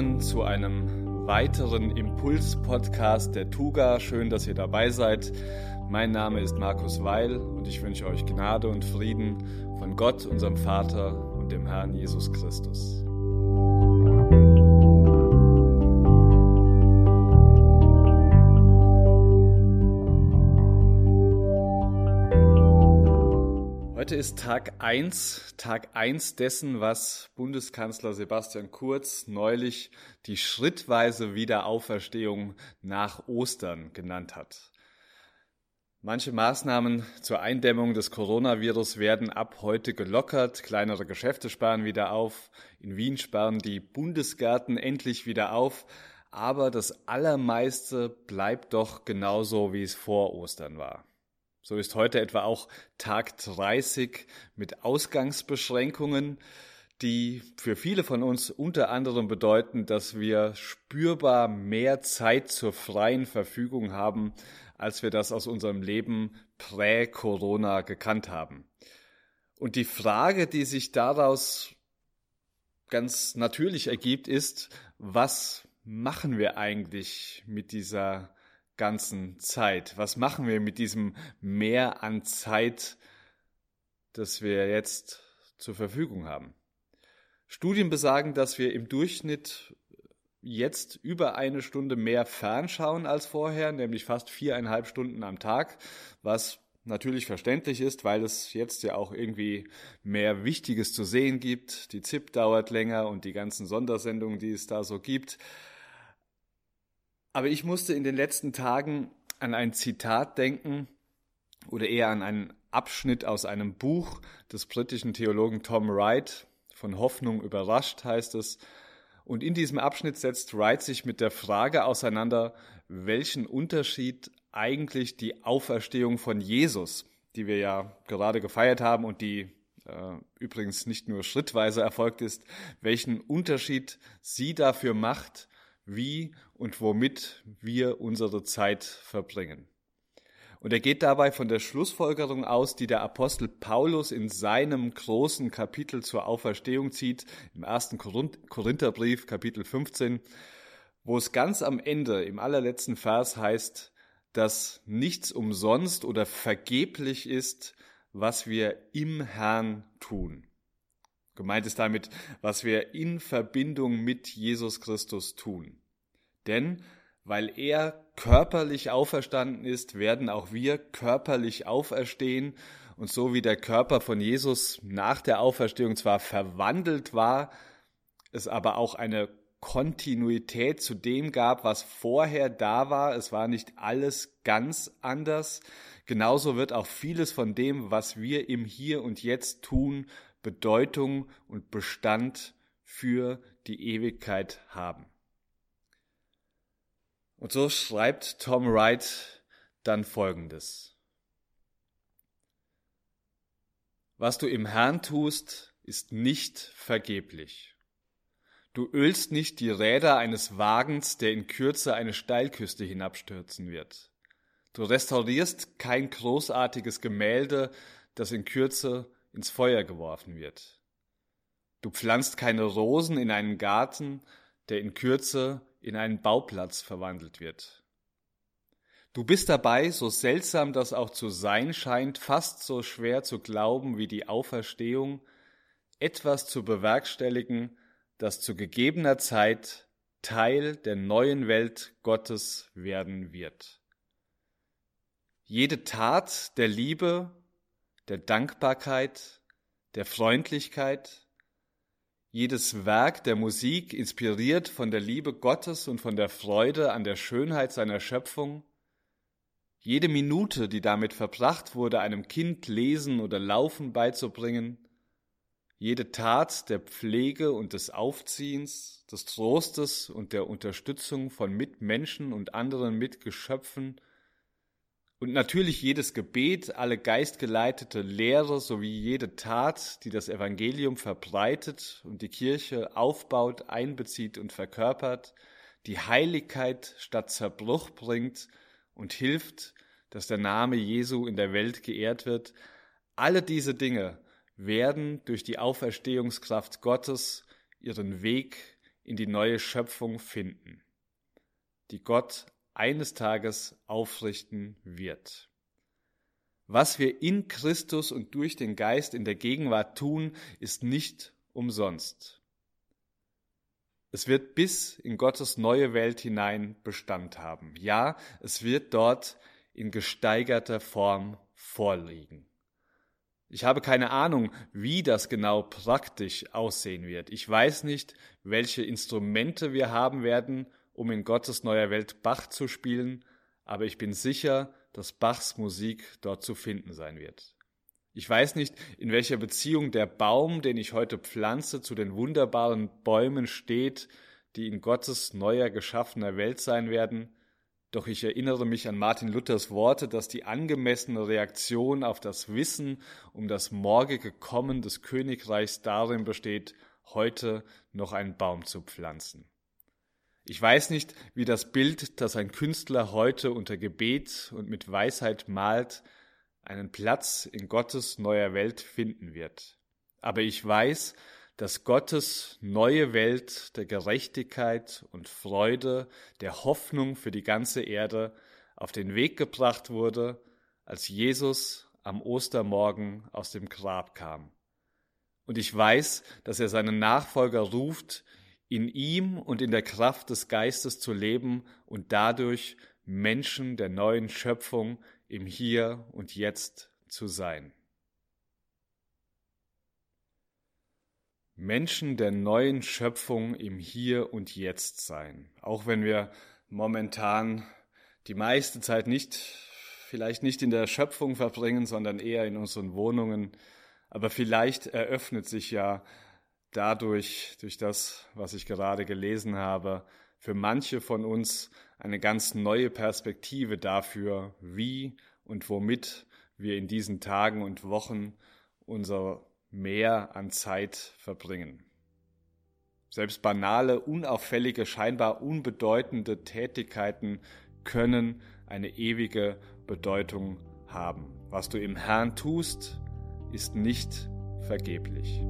willkommen zu einem weiteren Impuls-Podcast der Tuga. Schön, dass ihr dabei seid. Mein Name ist Markus Weil und ich wünsche euch Gnade und Frieden von Gott, unserem Vater und dem Herrn Jesus Christus. Heute ist Tag 1, Tag 1 dessen, was Bundeskanzler Sebastian Kurz neulich die schrittweise Wiederauferstehung nach Ostern genannt hat. Manche Maßnahmen zur Eindämmung des Coronavirus werden ab heute gelockert. Kleinere Geschäfte sparen wieder auf. In Wien sparen die Bundesgärten endlich wieder auf. Aber das Allermeiste bleibt doch genauso, wie es vor Ostern war. So ist heute etwa auch Tag 30 mit Ausgangsbeschränkungen, die für viele von uns unter anderem bedeuten, dass wir spürbar mehr Zeit zur freien Verfügung haben, als wir das aus unserem Leben prä-Corona gekannt haben. Und die Frage, die sich daraus ganz natürlich ergibt, ist, was machen wir eigentlich mit dieser ganzen Zeit? Was machen wir mit diesem Mehr an Zeit, das wir jetzt zur Verfügung haben? Studien besagen, dass wir im Durchschnitt jetzt über eine Stunde mehr fernschauen als vorher, nämlich fast viereinhalb Stunden am Tag, was natürlich verständlich ist, weil es jetzt ja auch irgendwie mehr Wichtiges zu sehen gibt. Die ZIP dauert länger und die ganzen Sondersendungen, die es da so gibt. Aber ich musste in den letzten Tagen an ein Zitat denken oder eher an einen Abschnitt aus einem Buch des britischen Theologen Tom Wright. Von Hoffnung überrascht heißt es. Und in diesem Abschnitt setzt Wright sich mit der Frage auseinander, welchen Unterschied eigentlich die Auferstehung von Jesus, die wir ja gerade gefeiert haben und die äh, übrigens nicht nur schrittweise erfolgt ist, welchen Unterschied sie dafür macht, wie und womit wir unsere Zeit verbringen. Und er geht dabei von der Schlussfolgerung aus, die der Apostel Paulus in seinem großen Kapitel zur Auferstehung zieht, im ersten Korintherbrief, Kapitel 15, wo es ganz am Ende, im allerletzten Vers heißt, dass nichts umsonst oder vergeblich ist, was wir im Herrn tun. Gemeint ist damit, was wir in Verbindung mit Jesus Christus tun. Denn weil er körperlich auferstanden ist, werden auch wir körperlich auferstehen. Und so wie der Körper von Jesus nach der Auferstehung zwar verwandelt war, es aber auch eine Kontinuität zu dem gab, was vorher da war. Es war nicht alles ganz anders. Genauso wird auch vieles von dem, was wir im Hier und Jetzt tun, Bedeutung und Bestand für die Ewigkeit haben. Und so schreibt Tom Wright dann Folgendes. Was du im Herrn tust, ist nicht vergeblich. Du ölst nicht die Räder eines Wagens, der in Kürze eine Steilküste hinabstürzen wird. Du restaurierst kein großartiges Gemälde, das in Kürze ins Feuer geworfen wird. Du pflanzt keine Rosen in einen Garten, der in Kürze in einen Bauplatz verwandelt wird. Du bist dabei, so seltsam das auch zu sein scheint, fast so schwer zu glauben wie die Auferstehung, etwas zu bewerkstelligen, das zu gegebener Zeit Teil der neuen Welt Gottes werden wird. Jede Tat der Liebe, der Dankbarkeit, der Freundlichkeit, jedes Werk der Musik, inspiriert von der Liebe Gottes und von der Freude an der Schönheit seiner Schöpfung, jede Minute, die damit verbracht wurde, einem Kind Lesen oder Laufen beizubringen, jede Tat der Pflege und des Aufziehens, des Trostes und der Unterstützung von Mitmenschen und anderen Mitgeschöpfen und natürlich jedes Gebet, alle geistgeleitete Lehre sowie jede Tat, die das Evangelium verbreitet und die Kirche aufbaut, einbezieht und verkörpert, die Heiligkeit statt Zerbruch bringt und hilft, dass der Name Jesu in der Welt geehrt wird, alle diese Dinge werden durch die Auferstehungskraft Gottes ihren Weg in die neue Schöpfung finden, die Gott eines Tages aufrichten wird. Was wir in Christus und durch den Geist in der Gegenwart tun, ist nicht umsonst. Es wird bis in Gottes neue Welt hinein Bestand haben. Ja, es wird dort in gesteigerter Form vorliegen. Ich habe keine Ahnung, wie das genau praktisch aussehen wird. Ich weiß nicht, welche Instrumente wir haben werden, um in Gottes neuer Welt Bach zu spielen, aber ich bin sicher, dass Bachs Musik dort zu finden sein wird. Ich weiß nicht, in welcher Beziehung der Baum, den ich heute pflanze, zu den wunderbaren Bäumen steht, die in Gottes neuer geschaffener Welt sein werden, doch ich erinnere mich an Martin Luthers Worte, dass die angemessene Reaktion auf das Wissen um das morgige Kommen des Königreichs darin besteht, heute noch einen Baum zu pflanzen. Ich weiß nicht, wie das Bild, das ein Künstler heute unter Gebet und mit Weisheit malt, einen Platz in Gottes neuer Welt finden wird. Aber ich weiß, dass Gottes neue Welt der Gerechtigkeit und Freude, der Hoffnung für die ganze Erde auf den Weg gebracht wurde, als Jesus am Ostermorgen aus dem Grab kam. Und ich weiß, dass er seinen Nachfolger ruft, in ihm und in der Kraft des Geistes zu leben und dadurch Menschen der neuen Schöpfung im Hier und Jetzt zu sein. Menschen der neuen Schöpfung im Hier und Jetzt sein. Auch wenn wir momentan die meiste Zeit nicht, vielleicht nicht in der Schöpfung verbringen, sondern eher in unseren Wohnungen. Aber vielleicht eröffnet sich ja dadurch, durch das, was ich gerade gelesen habe, für manche von uns eine ganz neue Perspektive dafür, wie und womit wir in diesen Tagen und Wochen unser mehr an Zeit verbringen. Selbst banale, unauffällige, scheinbar unbedeutende Tätigkeiten können eine ewige Bedeutung haben. Was du im Herrn tust, ist nicht vergeblich.